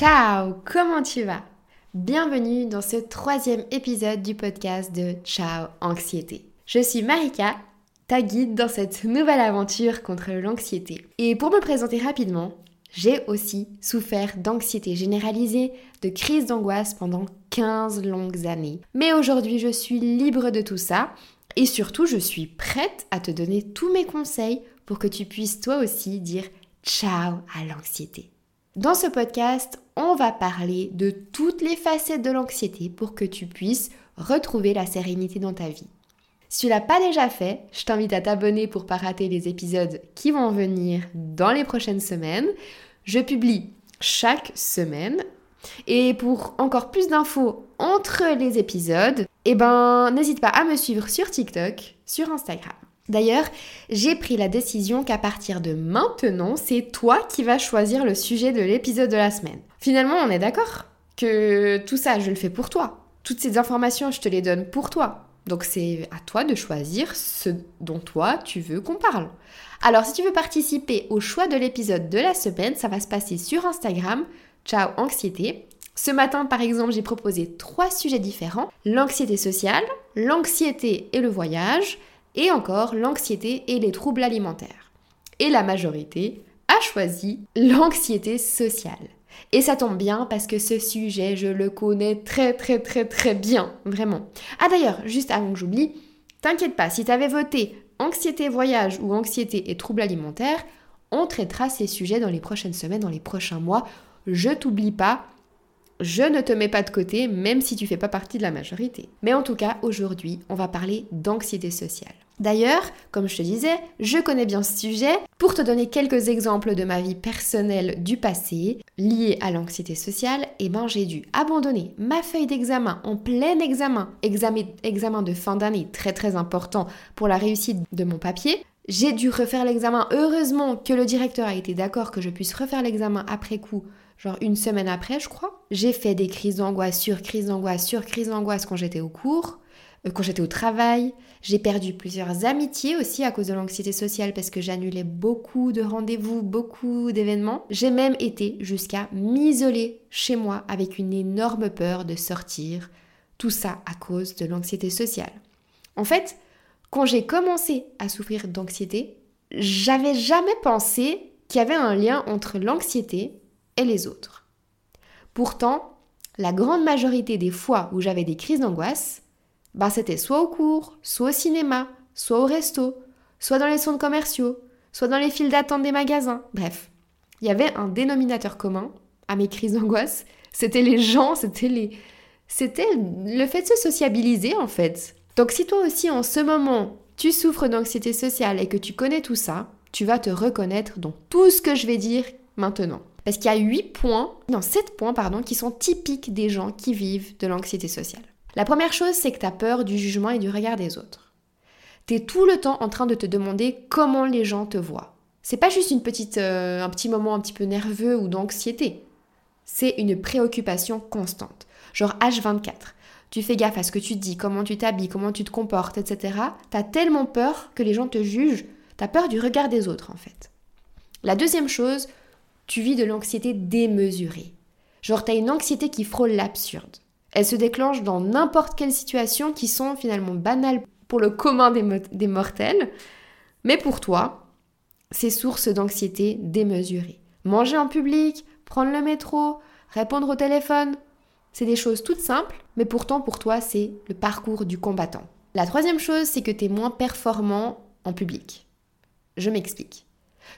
Ciao, comment tu vas? Bienvenue dans ce troisième épisode du podcast de Ciao Anxiété. Je suis Marika, ta guide dans cette nouvelle aventure contre l'anxiété. Et pour me présenter rapidement, j'ai aussi souffert d'anxiété généralisée, de crise d'angoisse pendant 15 longues années. Mais aujourd'hui, je suis libre de tout ça et surtout, je suis prête à te donner tous mes conseils pour que tu puisses toi aussi dire ciao à l'anxiété. Dans ce podcast, on va parler de toutes les facettes de l'anxiété pour que tu puisses retrouver la sérénité dans ta vie. Si tu l'as pas déjà fait, je t'invite à t'abonner pour pas rater les épisodes qui vont venir dans les prochaines semaines. Je publie chaque semaine et pour encore plus d'infos entre les épisodes, eh ben n'hésite pas à me suivre sur TikTok, sur Instagram. D'ailleurs, j'ai pris la décision qu'à partir de maintenant, c'est toi qui vas choisir le sujet de l'épisode de la semaine. Finalement, on est d'accord que tout ça, je le fais pour toi. Toutes ces informations, je te les donne pour toi. Donc c'est à toi de choisir ce dont toi tu veux qu'on parle. Alors si tu veux participer au choix de l'épisode de la semaine, ça va se passer sur Instagram. Ciao anxiété. Ce matin par exemple, j'ai proposé trois sujets différents. L'anxiété sociale, l'anxiété et le voyage, et encore l'anxiété et les troubles alimentaires. Et la majorité a choisi l'anxiété sociale. Et ça tombe bien parce que ce sujet, je le connais très très très très bien, vraiment. Ah d'ailleurs, juste avant que j'oublie, t'inquiète pas, si t'avais voté anxiété voyage ou anxiété et troubles alimentaires, on traitera ces sujets dans les prochaines semaines, dans les prochains mois. Je t'oublie pas, je ne te mets pas de côté, même si tu fais pas partie de la majorité. Mais en tout cas, aujourd'hui, on va parler d'anxiété sociale. D'ailleurs, comme je te disais, je connais bien ce sujet. Pour te donner quelques exemples de ma vie personnelle du passé liés à l'anxiété sociale, eh ben j'ai dû abandonner ma feuille d'examen en plein examen, examen, examen de fin d'année très très important pour la réussite de mon papier. J'ai dû refaire l'examen. Heureusement que le directeur a été d'accord que je puisse refaire l'examen après coup, genre une semaine après, je crois. J'ai fait des crises d'angoisse sur crise d'angoisse sur crise d'angoisse quand j'étais au cours. Euh, quand j'étais au travail. J'ai perdu plusieurs amitiés aussi à cause de l'anxiété sociale parce que j'annulais beaucoup de rendez-vous, beaucoup d'événements. J'ai même été jusqu'à m'isoler chez moi avec une énorme peur de sortir. Tout ça à cause de l'anxiété sociale. En fait, quand j'ai commencé à souffrir d'anxiété, j'avais jamais pensé qu'il y avait un lien entre l'anxiété et les autres. Pourtant, la grande majorité des fois où j'avais des crises d'angoisse, bah, c'était soit au cours, soit au cinéma, soit au resto, soit dans les centres commerciaux, soit dans les files d'attente des magasins. Bref, il y avait un dénominateur commun à mes crises d'angoisse. C'était les gens, c'était les... C'était le fait de se sociabiliser en fait. Donc si toi aussi en ce moment tu souffres d'anxiété sociale et que tu connais tout ça, tu vas te reconnaître dans tout ce que je vais dire maintenant. Parce qu'il y a 8 points, non 7 points pardon, qui sont typiques des gens qui vivent de l'anxiété sociale. La première chose, c'est que tu peur du jugement et du regard des autres. Tu es tout le temps en train de te demander comment les gens te voient. C'est pas juste une petite, euh, un petit moment un petit peu nerveux ou d'anxiété. C'est une préoccupation constante. Genre H24. Tu fais gaffe à ce que tu dis, comment tu t'habilles, comment tu te comportes, etc. T'as tellement peur que les gens te jugent. T'as peur du regard des autres, en fait. La deuxième chose, tu vis de l'anxiété démesurée. Genre, t'as une anxiété qui frôle l'absurde. Elle se déclenche dans n'importe quelle situation qui sont finalement banales pour le commun des, mortels, mais pour toi, c'est source d'anxiété démesurée. Manger en public, prendre le métro, répondre au téléphone, c'est des choses toutes simples, mais pourtant pour toi, c'est le parcours du combattant. La troisième chose, c'est que tu es moins performant en public. Je m'explique.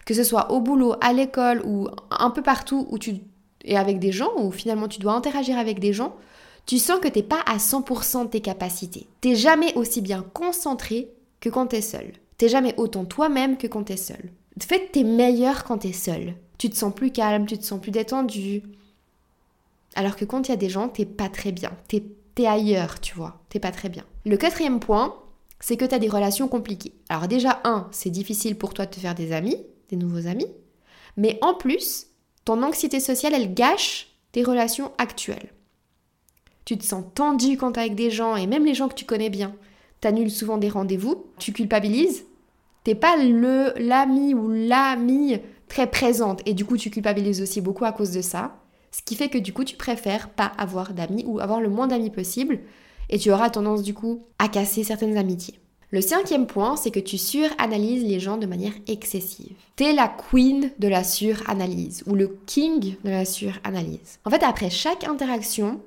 Que ce soit au boulot, à l'école ou un peu partout où tu es avec des gens, où finalement tu dois interagir avec des gens, tu sens que t'es pas à 100% de tes capacités. T'es jamais aussi bien concentré que quand t'es seul. T'es jamais autant toi-même que quand t'es seul. En fait, t'es meilleur quand t'es seul. Tu te sens plus calme, tu te sens plus détendu. Alors que quand il y a des gens, t'es pas très bien. T'es es ailleurs, tu vois. T'es pas très bien. Le quatrième point, c'est que t'as des relations compliquées. Alors déjà, un, c'est difficile pour toi de te faire des amis, des nouveaux amis. Mais en plus, ton anxiété sociale, elle gâche tes relations actuelles. Tu te sens tendu quand t'es avec des gens et même les gens que tu connais bien. T'annules souvent des rendez-vous, tu culpabilises. T'es pas le l'ami ou l'amie très présente et du coup tu culpabilises aussi beaucoup à cause de ça. Ce qui fait que du coup, tu préfères pas avoir d'amis ou avoir le moins d'amis possible et tu auras tendance du coup à casser certaines amitiés. Le cinquième point, c'est que tu suranalyses les gens de manière excessive. T'es la queen de la suranalyse ou le king de la suranalyse. En fait, après chaque interaction,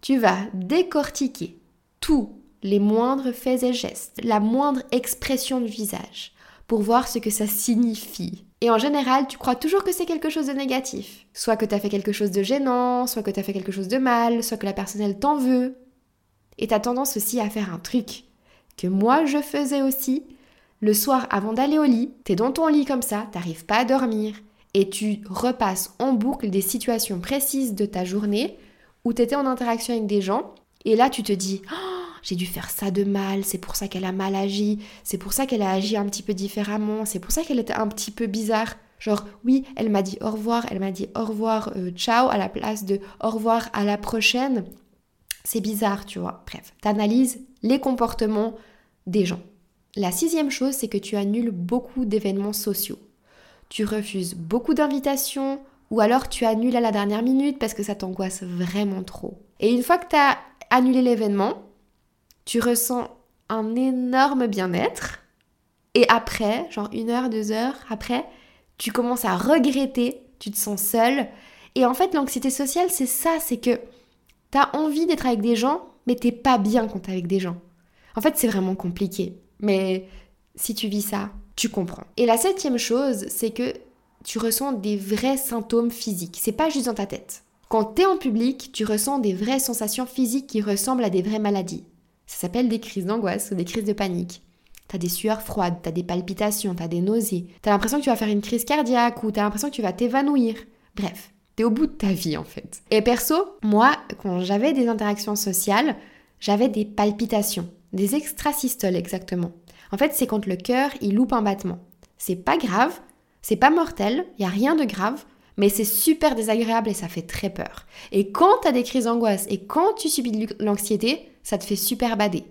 tu vas décortiquer tous les moindres faits et gestes, la moindre expression du visage, pour voir ce que ça signifie. Et en général, tu crois toujours que c'est quelque chose de négatif. Soit que tu as fait quelque chose de gênant, soit que tu as fait quelque chose de mal, soit que la personne elle t'en veut. Et tu as tendance aussi à faire un truc que moi je faisais aussi. Le soir avant d'aller au lit, t'es dans ton lit comme ça, t'arrives pas à dormir, et tu repasses en boucle des situations précises de ta journée où t'étais en interaction avec des gens, et là tu te dis oh, j'ai dû faire ça de mal, c'est pour ça qu'elle a mal agi, c'est pour ça qu'elle a agi un petit peu différemment, c'est pour ça qu'elle était un petit peu bizarre. Genre, oui, elle m'a dit au revoir, elle m'a dit au revoir, euh, ciao, à la place de au revoir à la prochaine. C'est bizarre, tu vois. Bref, t'analyses les comportements des gens. La sixième chose, c'est que tu annules beaucoup d'événements sociaux. Tu refuses beaucoup d'invitations ou alors tu annules à la dernière minute parce que ça t'angoisse vraiment trop. Et une fois que tu as annulé l'événement, tu ressens un énorme bien-être. Et après, genre une heure, deux heures après, tu commences à regretter, tu te sens seul. Et en fait, l'anxiété sociale, c'est ça, c'est que tu as envie d'être avec des gens, mais t'es pas bien quand t'es avec des gens. En fait, c'est vraiment compliqué. Mais si tu vis ça, tu comprends. Et la septième chose, c'est que tu ressens des vrais symptômes physiques. C'est pas juste dans ta tête. Quand tu es en public, tu ressens des vraies sensations physiques qui ressemblent à des vraies maladies. Ça s'appelle des crises d'angoisse ou des crises de panique. T'as des sueurs froides, t'as des palpitations, t'as des nausées, t'as l'impression que tu vas faire une crise cardiaque ou t'as l'impression que tu vas t'évanouir. Bref, t'es au bout de ta vie en fait. Et perso, moi, quand j'avais des interactions sociales, j'avais des palpitations. Des extrasystoles exactement. En fait, c'est quand le cœur, il loupe un battement. C'est pas grave, c'est pas mortel, il y a rien de grave, mais c'est super désagréable et ça fait très peur. Et quand tu as des crises d'angoisse et quand tu subis de l'anxiété, ça te fait super bader.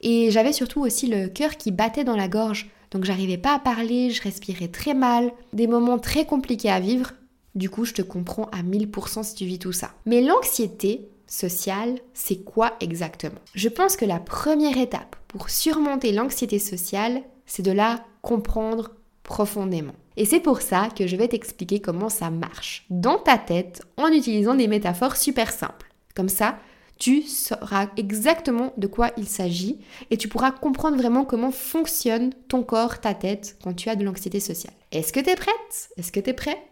Et j'avais surtout aussi le cœur qui battait dans la gorge, donc j'arrivais pas à parler, je respirais très mal, des moments très compliqués à vivre. Du coup, je te comprends à 1000% si tu vis tout ça. Mais l'anxiété, sociale, c'est quoi exactement? Je pense que la première étape pour surmonter l'anxiété sociale, c'est de la comprendre profondément. Et c'est pour ça que je vais t'expliquer comment ça marche dans ta tête en utilisant des métaphores super simples. Comme ça, tu sauras exactement de quoi il s'agit et tu pourras comprendre vraiment comment fonctionne ton corps, ta tête quand tu as de l'anxiété sociale. Est-ce que tu es prête? Est-ce que tu es prêt?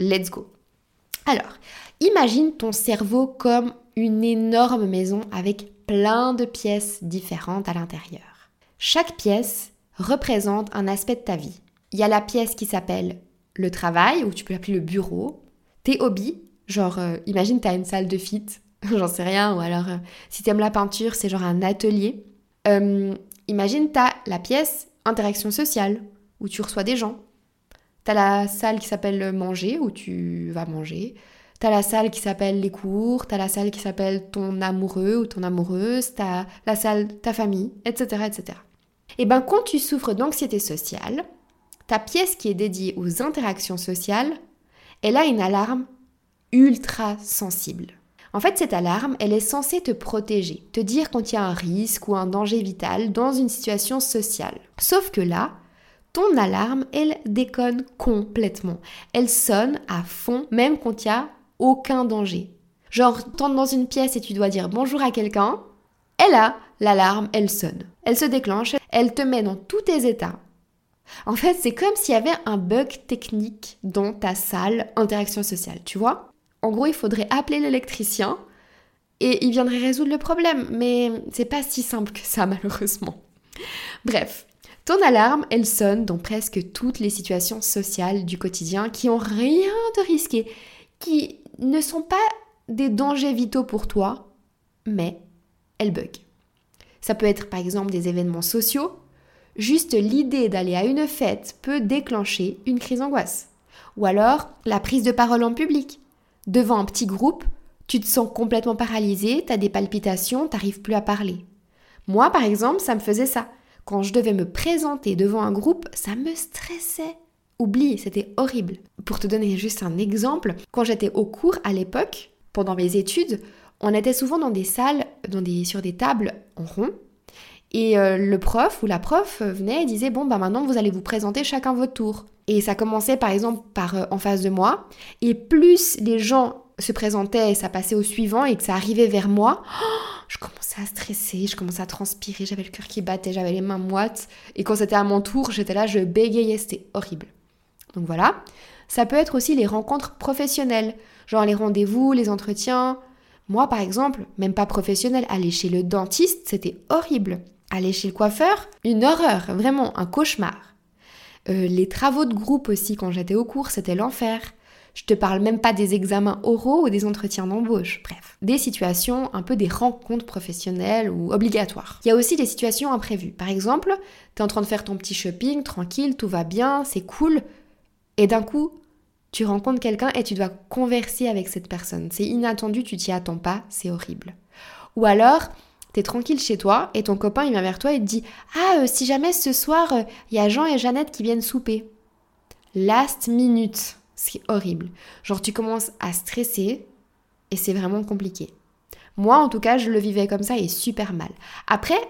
Let's go. Alors, imagine ton cerveau comme une énorme maison avec plein de pièces différentes à l'intérieur. Chaque pièce représente un aspect de ta vie. Il y a la pièce qui s'appelle le travail, ou tu peux l'appeler le bureau, tes hobbies, genre euh, imagine tu as une salle de fit, j'en sais rien, ou alors euh, si tu aimes la peinture, c'est genre un atelier. Euh, imagine tu as la pièce interaction sociale, où tu reçois des gens. Tu as la salle qui s'appelle manger, où tu vas manger. T'as la salle qui s'appelle les cours, t'as la salle qui s'appelle ton amoureux ou ton amoureuse, t'as la salle ta famille, etc. etc. Et ben quand tu souffres d'anxiété sociale, ta pièce qui est dédiée aux interactions sociales, elle a une alarme ultra sensible. En fait, cette alarme, elle est censée te protéger, te dire quand il y a un risque ou un danger vital dans une situation sociale. Sauf que là, ton alarme, elle déconne complètement. Elle sonne à fond, même quand il y a aucun danger. Genre, t'entres dans une pièce et tu dois dire bonjour à quelqu'un, elle a l'alarme, elle sonne. Elle se déclenche, elle te met dans tous tes états. En fait, c'est comme s'il y avait un bug technique dans ta salle interaction sociale, tu vois? En gros, il faudrait appeler l'électricien et il viendrait résoudre le problème, mais c'est pas si simple que ça, malheureusement. Bref, ton alarme, elle sonne dans presque toutes les situations sociales du quotidien qui ont rien de risqué, qui ne sont pas des dangers vitaux pour toi, mais elles bug. Ça peut être par exemple des événements sociaux. Juste l'idée d'aller à une fête peut déclencher une crise d'angoisse. Ou alors la prise de parole en public. Devant un petit groupe, tu te sens complètement paralysé, tu as des palpitations, t'arrives plus à parler. Moi par exemple, ça me faisait ça. Quand je devais me présenter devant un groupe, ça me stressait. oublie, c'était horrible. Pour te donner juste un exemple, quand j'étais au cours à l'époque, pendant mes études, on était souvent dans des salles, dans des, sur des tables en rond. Et euh, le prof ou la prof venait et disait Bon, bah maintenant vous allez vous présenter chacun votre tour. Et ça commençait par exemple par euh, en face de moi. Et plus les gens se présentaient et ça passait au suivant et que ça arrivait vers moi, je commençais à stresser, je commençais à transpirer, j'avais le cœur qui battait, j'avais les mains moites. Et quand c'était à mon tour, j'étais là, je bégayais, c'était horrible. Donc voilà. Ça peut être aussi les rencontres professionnelles, genre les rendez-vous, les entretiens. Moi, par exemple, même pas professionnel, aller chez le dentiste, c'était horrible. Aller chez le coiffeur, une horreur, vraiment un cauchemar. Euh, les travaux de groupe aussi, quand j'étais au cours, c'était l'enfer. Je te parle même pas des examens oraux ou des entretiens d'embauche, bref. Des situations, un peu des rencontres professionnelles ou obligatoires. Il y a aussi des situations imprévues. Par exemple, tu es en train de faire ton petit shopping, tranquille, tout va bien, c'est cool, et d'un coup, tu rencontres quelqu'un et tu dois converser avec cette personne. C'est inattendu, tu t'y attends pas, c'est horrible. Ou alors, tu es tranquille chez toi et ton copain il vient vers toi et te dit Ah, euh, si jamais ce soir euh, il y a Jean et Jeannette qui viennent souper. Last minute, c'est horrible. Genre tu commences à stresser et c'est vraiment compliqué. Moi en tout cas, je le vivais comme ça et super mal. Après,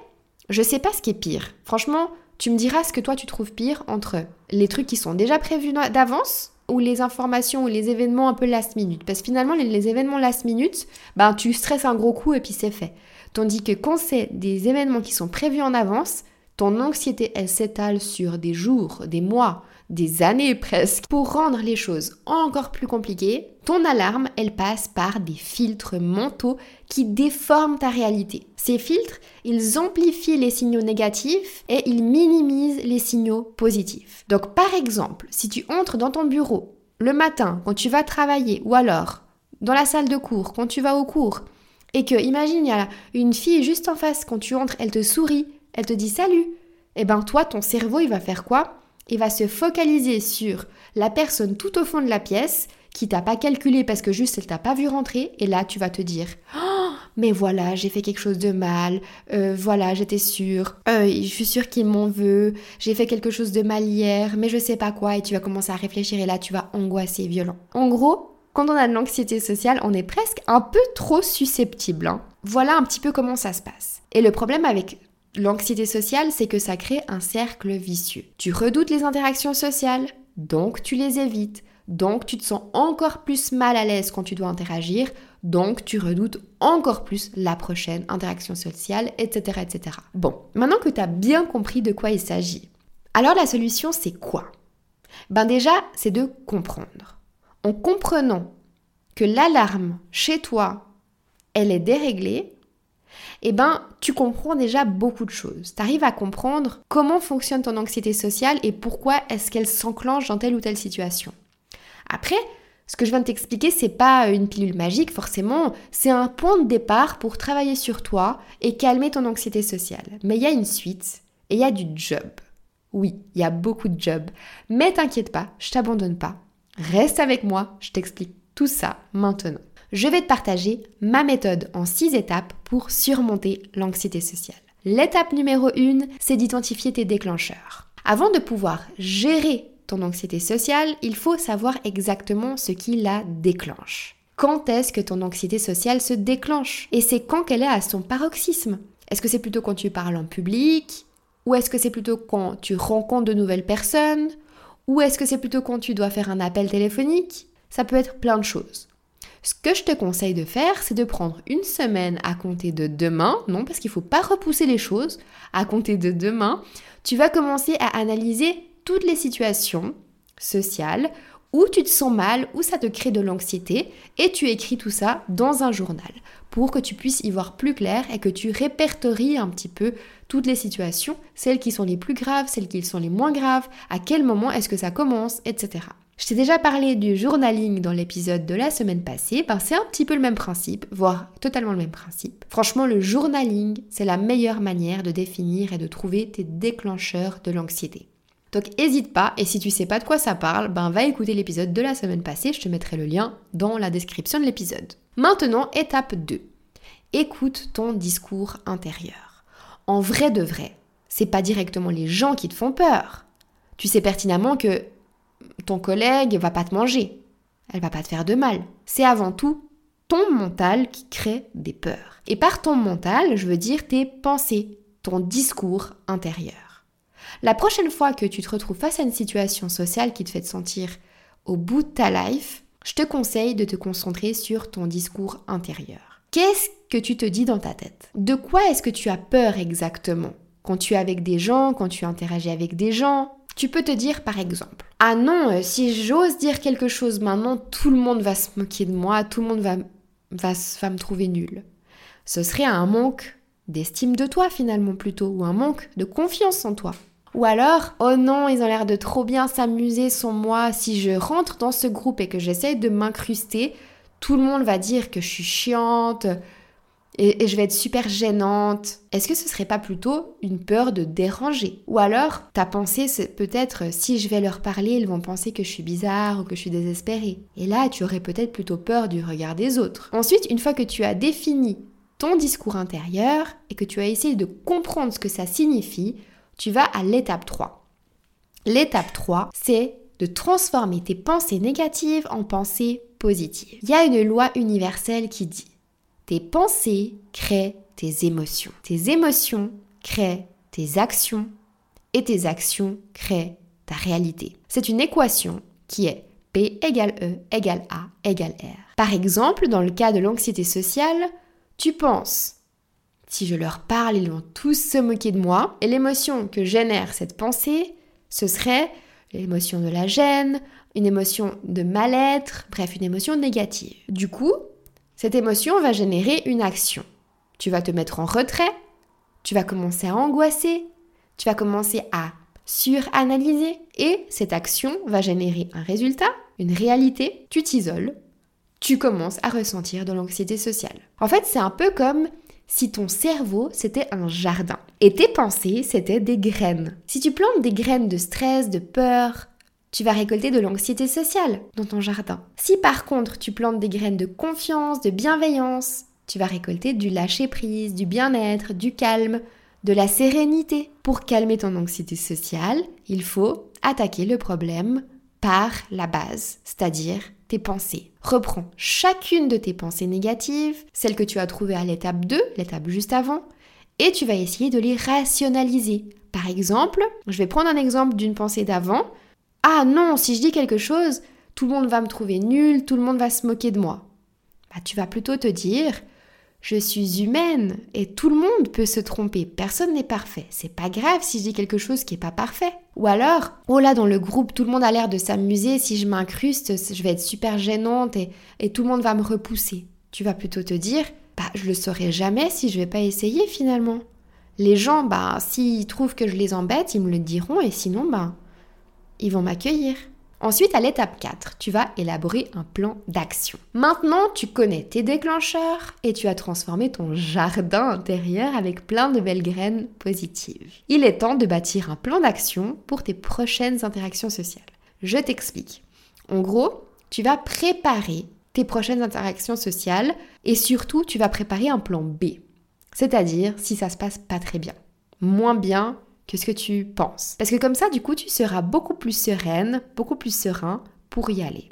je sais pas ce qui est pire. Franchement, tu me diras ce que toi tu trouves pire entre les trucs qui sont déjà prévus d'avance ou les informations ou les événements un peu last minute. Parce que finalement, les, événements last minute, ben, tu stresses un gros coup et puis c'est fait. Tandis que quand c'est des événements qui sont prévus en avance, ton anxiété, elle s'étale sur des jours, des mois, des années presque. Pour rendre les choses encore plus compliquées, ton alarme, elle passe par des filtres mentaux qui déforment ta réalité. Ces filtres, ils amplifient les signaux négatifs et ils minimisent les signaux positifs. Donc par exemple, si tu entres dans ton bureau le matin quand tu vas travailler ou alors dans la salle de cours quand tu vas au cours et que imagine il y a une fille juste en face quand tu entres, elle te sourit, elle te dit salut. Et eh ben toi ton cerveau, il va faire quoi? Il va se focaliser sur la personne tout au fond de la pièce qui t'a pas calculé parce que juste elle t'a pas vu rentrer et là tu vas te dire oh, mais voilà j'ai fait quelque chose de mal euh, voilà j'étais sûre euh, je suis sûre qu'il m'en veut j'ai fait quelque chose de mal hier mais je sais pas quoi et tu vas commencer à réfléchir et là tu vas angoisser violent en gros quand on a de l'anxiété sociale, on est presque un peu trop susceptible. Hein. Voilà un petit peu comment ça se passe. Et le problème avec l'anxiété sociale, c'est que ça crée un cercle vicieux. Tu redoutes les interactions sociales, donc tu les évites. Donc tu te sens encore plus mal à l'aise quand tu dois interagir, donc tu redoutes encore plus la prochaine interaction sociale, etc. etc. Bon, maintenant que tu as bien compris de quoi il s'agit, alors la solution c'est quoi? Ben déjà, c'est de comprendre. En comprenant que l'alarme chez toi, elle est déréglée, eh ben, tu comprends déjà beaucoup de choses. Tu arrives à comprendre comment fonctionne ton anxiété sociale et pourquoi est-ce qu'elle s'enclenche dans telle ou telle situation. Après, ce que je viens de t'expliquer, c'est pas une pilule magique forcément, c'est un point de départ pour travailler sur toi et calmer ton anxiété sociale. Mais il y a une suite et il y a du job. Oui, il y a beaucoup de job. Mais t'inquiète pas, je t'abandonne pas. Reste avec moi, je t'explique tout ça maintenant. Je vais te partager ma méthode en 6 étapes pour surmonter l'anxiété sociale. L'étape numéro 1, c'est d'identifier tes déclencheurs. Avant de pouvoir gérer ton anxiété sociale, il faut savoir exactement ce qui la déclenche. Quand est-ce que ton anxiété sociale se déclenche? Et c'est quand qu'elle est à son paroxysme? Est-ce que c'est plutôt quand tu parles en public? Ou est-ce que c'est plutôt quand tu rencontres de nouvelles personnes? Ou est-ce que c'est plutôt quand tu dois faire un appel téléphonique? Ça peut être plein de choses. Ce que je te conseille de faire, c'est de prendre une semaine à compter de demain, non parce qu'il ne faut pas repousser les choses, à compter de demain, tu vas commencer à analyser toutes les situations sociales où tu te sens mal, où ça te crée de l'anxiété, et tu écris tout ça dans un journal pour que tu puisses y voir plus clair et que tu répertories un petit peu toutes les situations, celles qui sont les plus graves, celles qui sont les moins graves, à quel moment est-ce que ça commence, etc. Je t'ai déjà parlé du journaling dans l'épisode de la semaine passée, ben c'est un petit peu le même principe, voire totalement le même principe. Franchement, le journaling, c'est la meilleure manière de définir et de trouver tes déclencheurs de l'anxiété. Donc n'hésite pas, et si tu sais pas de quoi ça parle, ben va écouter l'épisode de la semaine passée, je te mettrai le lien dans la description de l'épisode. Maintenant, étape 2. Écoute ton discours intérieur. En vrai de vrai, c'est pas directement les gens qui te font peur. Tu sais pertinemment que ton collègue va pas te manger. Elle va pas te faire de mal. C'est avant tout ton mental qui crée des peurs. Et par ton mental, je veux dire tes pensées, ton discours intérieur. La prochaine fois que tu te retrouves face à une situation sociale qui te fait te sentir au bout de ta life, je te conseille de te concentrer sur ton discours intérieur. Qu'est-ce que tu te dis dans ta tête? De quoi est-ce que tu as peur exactement? Quand tu es avec des gens, quand tu interagis avec des gens, tu peux te dire par exemple Ah non, euh, si j'ose dire quelque chose maintenant, tout le monde va se moquer de moi, tout le monde va, me trouver nul. Ce serait un manque d'estime de toi finalement plutôt, ou un manque de confiance en toi. Ou alors, oh non, ils ont l'air de trop bien s'amuser sans moi. Si je rentre dans ce groupe et que j'essaye de m'incruster, tout le monde va dire que je suis chiante et, je vais être super gênante. Est-ce que ce serait pas plutôt une peur de déranger? Ou alors, ta pensée, peut-être si je vais leur parler, ils vont penser que je suis bizarre ou que je suis désespérée. Et là, tu aurais peut-être plutôt peur du regard des autres. Ensuite, une fois que tu as défini ton discours intérieur et que tu as essayé de comprendre ce que ça signifie, tu vas à l'étape 3. L'étape 3, c'est de transformer tes pensées négatives en pensées positives. Il y a une loi universelle qui dit tes pensées créent tes émotions. Tes émotions créent tes actions et tes actions créent ta réalité. C'est une équation qui est P égale E égale A égale R. Par exemple, dans le cas de l'anxiété sociale, tu penses si je leur parle, ils vont tous se moquer de moi. Et l'émotion que génère cette pensée, ce serait l'émotion de la gêne, une émotion de mal-être, bref, une émotion négative. Du coup, cette émotion va générer une action. Tu vas te mettre en retrait, tu vas commencer à angoisser, tu vas commencer à suranalyser et cette action va générer un résultat, une réalité, tu t'isoles, tu commences à ressentir de l'anxiété sociale. En fait, c'est un peu comme si ton cerveau c'était un jardin et tes pensées c'était des graines. Si tu plantes des graines de stress, de peur, tu vas récolter de l'anxiété sociale dans ton jardin. Si par contre tu plantes des graines de confiance, de bienveillance, tu vas récolter du lâcher-prise, du bien-être, du calme, de la sérénité. Pour calmer ton anxiété sociale, il faut attaquer le problème par la base, c'est-à-dire pensées. Reprends chacune de tes pensées négatives, celles que tu as trouvées à l'étape 2, l'étape juste avant, et tu vas essayer de les rationaliser. Par exemple, je vais prendre un exemple d'une pensée d'avant. Ah non, si je dis quelque chose, tout le monde va me trouver nul, tout le monde va se moquer de moi. Bah, tu vas plutôt te dire je suis humaine et tout le monde peut se tromper. Personne n'est parfait. C'est pas grave si je dis quelque chose qui est pas parfait. Ou alors, oh là, dans le groupe, tout le monde a l'air de s'amuser. Si je m'incruste, je vais être super gênante et, et tout le monde va me repousser. Tu vas plutôt te dire, bah, je le saurai jamais si je vais pas essayer finalement. Les gens, bah, s'ils trouvent que je les embête, ils me le diront et sinon, bah, ils vont m'accueillir. Ensuite, à l'étape 4, tu vas élaborer un plan d'action. Maintenant, tu connais tes déclencheurs et tu as transformé ton jardin intérieur avec plein de belles graines positives. Il est temps de bâtir un plan d'action pour tes prochaines interactions sociales. Je t'explique. En gros, tu vas préparer tes prochaines interactions sociales et surtout, tu vas préparer un plan B. C'est-à-dire si ça se passe pas très bien. Moins bien que ce que tu penses. Parce que comme ça, du coup, tu seras beaucoup plus sereine, beaucoup plus serein pour y aller.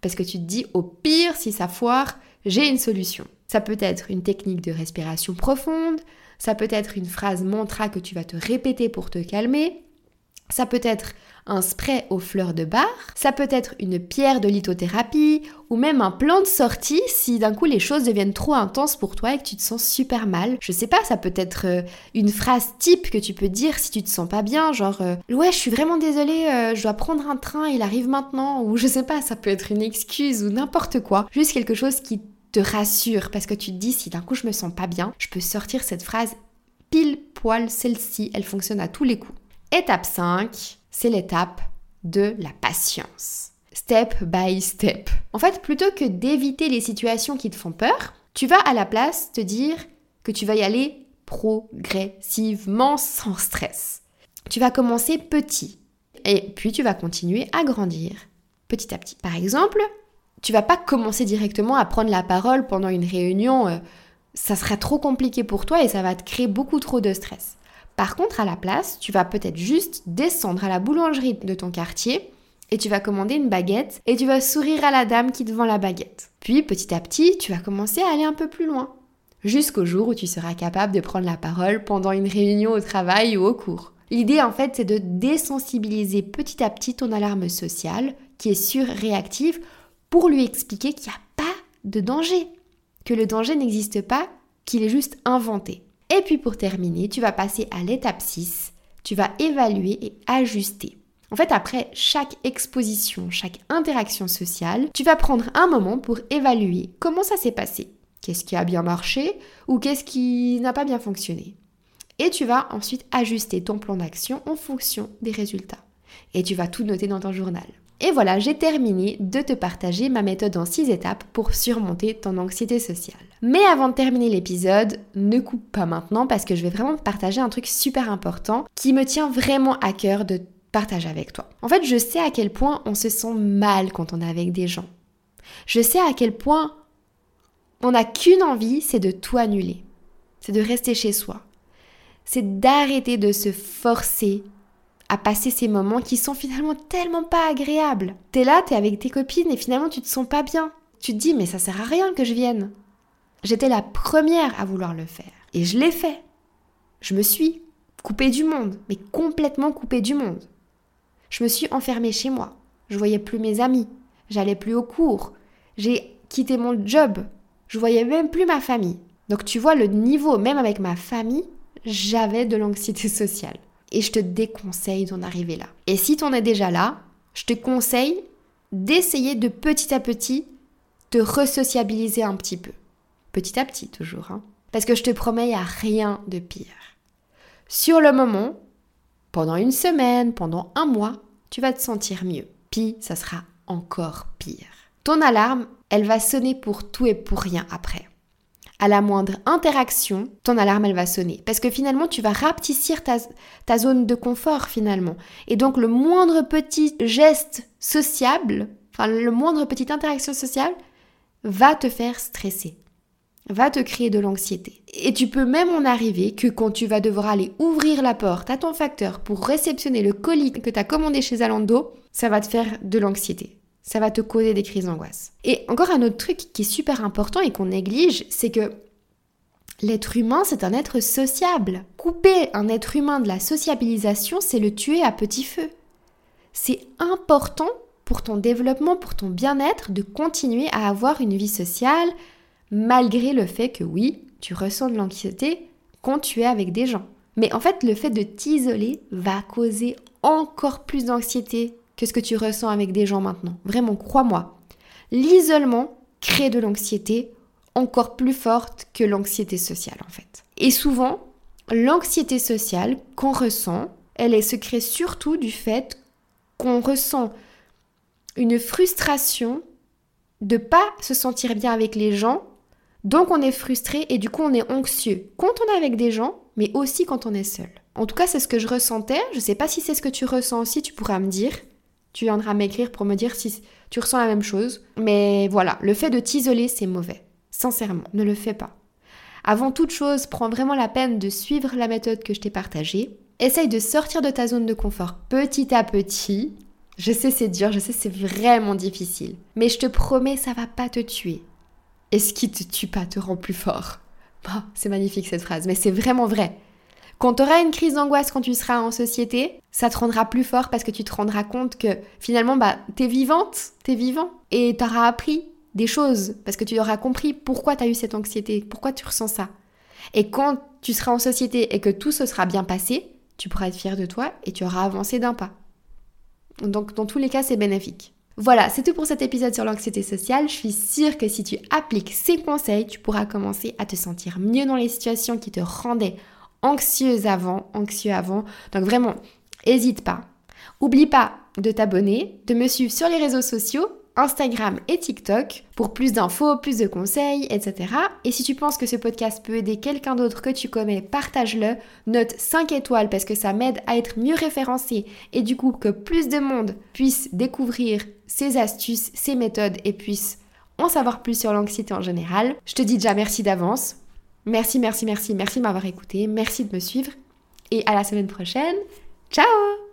Parce que tu te dis, au pire, si ça foire, j'ai une solution. Ça peut être une technique de respiration profonde, ça peut être une phrase mantra que tu vas te répéter pour te calmer, ça peut être un spray aux fleurs de bar, ça peut être une pierre de lithothérapie ou même un plan de sortie si d'un coup les choses deviennent trop intenses pour toi et que tu te sens super mal. Je sais pas, ça peut être euh, une phrase type que tu peux dire si tu te sens pas bien, genre euh, ouais, je suis vraiment désolée, euh, je dois prendre un train, il arrive maintenant ou je sais pas, ça peut être une excuse ou n'importe quoi, juste quelque chose qui te rassure parce que tu te dis si d'un coup je me sens pas bien, je peux sortir cette phrase pile poil celle-ci, elle fonctionne à tous les coups. Étape 5, c'est l'étape de la patience. Step by step. En fait, plutôt que d'éviter les situations qui te font peur, tu vas à la place te dire que tu vas y aller progressivement sans stress. Tu vas commencer petit et puis tu vas continuer à grandir petit à petit. Par exemple, tu vas pas commencer directement à prendre la parole pendant une réunion, euh, ça sera trop compliqué pour toi et ça va te créer beaucoup trop de stress. Par contre, à la place, tu vas peut-être juste descendre à la boulangerie de ton quartier et tu vas commander une baguette et tu vas sourire à la dame qui te vend la baguette. Puis petit à petit, tu vas commencer à aller un peu plus loin, jusqu'au jour où tu seras capable de prendre la parole pendant une réunion au travail ou au cours. L'idée en fait, c'est de désensibiliser petit à petit ton alarme sociale qui est surréactive pour lui expliquer qu'il n'y a pas de danger, que le danger n'existe pas, qu'il est juste inventé. Et puis pour terminer, tu vas passer à l'étape 6, tu vas évaluer et ajuster. En fait, après chaque exposition, chaque interaction sociale, tu vas prendre un moment pour évaluer comment ça s'est passé. Qu'est-ce qui a bien marché ou qu'est-ce qui n'a pas bien fonctionné. Et tu vas ensuite ajuster ton plan d'action en fonction des résultats. Et tu vas tout noter dans ton journal. Et voilà, j'ai terminé de te partager ma méthode en 6 étapes pour surmonter ton anxiété sociale. Mais avant de terminer l'épisode, ne coupe pas maintenant parce que je vais vraiment te partager un truc super important qui me tient vraiment à cœur de partager avec toi. En fait, je sais à quel point on se sent mal quand on est avec des gens. Je sais à quel point on n'a qu'une envie, c'est de tout annuler. C'est de rester chez soi. C'est d'arrêter de se forcer à passer ces moments qui sont finalement tellement pas agréables. T'es là, t'es avec tes copines et finalement tu te sens pas bien. Tu te dis mais ça sert à rien que je vienne. J'étais la première à vouloir le faire. Et je l'ai fait. Je me suis coupée du monde, mais complètement coupée du monde. Je me suis enfermée chez moi. Je voyais plus mes amis. J'allais plus au cours. J'ai quitté mon job. Je voyais même plus ma famille. Donc tu vois le niveau, même avec ma famille, j'avais de l'anxiété sociale. Et je te déconseille d'en arriver là. Et si tu en es déjà là, je te conseille d'essayer de petit à petit te resociabiliser un petit peu. Petit à petit toujours. Hein. Parce que je te promets, il n'y a rien de pire. Sur le moment, pendant une semaine, pendant un mois, tu vas te sentir mieux. Puis, ça sera encore pire. Ton alarme, elle va sonner pour tout et pour rien après. À la moindre interaction, ton alarme, elle va sonner. Parce que finalement, tu vas rapetissir ta, ta zone de confort finalement. Et donc, le moindre petit geste sociable, enfin, le moindre petite interaction sociale, va te faire stresser va te créer de l'anxiété. Et tu peux même en arriver que quand tu vas devoir aller ouvrir la porte à ton facteur pour réceptionner le colis que tu as commandé chez Zalando, ça va te faire de l'anxiété. Ça va te causer des crises d'angoisse. Et encore un autre truc qui est super important et qu'on néglige, c'est que l'être humain, c'est un être sociable. Couper un être humain de la sociabilisation, c'est le tuer à petit feu. C'est important pour ton développement, pour ton bien-être, de continuer à avoir une vie sociale, malgré le fait que oui, tu ressens de l'anxiété quand tu es avec des gens. Mais en fait, le fait de t'isoler va causer encore plus d'anxiété que ce que tu ressens avec des gens maintenant. Vraiment, crois-moi. L'isolement crée de l'anxiété encore plus forte que l'anxiété sociale en fait. Et souvent, l'anxiété sociale qu'on ressent, elle se crée surtout du fait qu'on ressent une frustration de pas se sentir bien avec les gens donc on est frustré et du coup on est anxieux quand on est avec des gens, mais aussi quand on est seul. En tout cas, c'est ce que je ressentais. Je ne sais pas si c'est ce que tu ressens aussi, tu pourras me dire. Tu viendras m'écrire pour me dire si tu ressens la même chose. Mais voilà, le fait de t'isoler, c'est mauvais. Sincèrement, ne le fais pas. Avant toute chose, prends vraiment la peine de suivre la méthode que je t'ai partagée. Essaye de sortir de ta zone de confort petit à petit. Je sais c'est dur, je sais c'est vraiment difficile. Mais je te promets, ça va pas te tuer. Et ce qui te tue pas te rend plus fort. Bah, c'est magnifique cette phrase, mais c'est vraiment vrai. Quand tu auras une crise d'angoisse quand tu seras en société, ça te rendra plus fort parce que tu te rendras compte que finalement, bah, t'es vivante, t'es vivant, et t'auras appris des choses parce que tu auras compris pourquoi tu as eu cette anxiété, pourquoi tu ressens ça. Et quand tu seras en société et que tout se sera bien passé, tu pourras être fier de toi et tu auras avancé d'un pas. Donc dans tous les cas, c'est bénéfique. Voilà, c'est tout pour cet épisode sur l'anxiété sociale. Je suis sûre que si tu appliques ces conseils, tu pourras commencer à te sentir mieux dans les situations qui te rendaient anxieuse avant, anxieux avant. Donc vraiment, n'hésite pas. Oublie pas de t'abonner, de me suivre sur les réseaux sociaux Instagram et TikTok pour plus d'infos, plus de conseils, etc. Et si tu penses que ce podcast peut aider quelqu'un d'autre que tu connais, partage-le, note 5 étoiles parce que ça m'aide à être mieux référencé et du coup que plus de monde puisse découvrir ces astuces, ces méthodes et puisse en savoir plus sur l'anxiété en général. Je te dis déjà merci d'avance. Merci, merci, merci, merci de m'avoir écouté, merci de me suivre et à la semaine prochaine. Ciao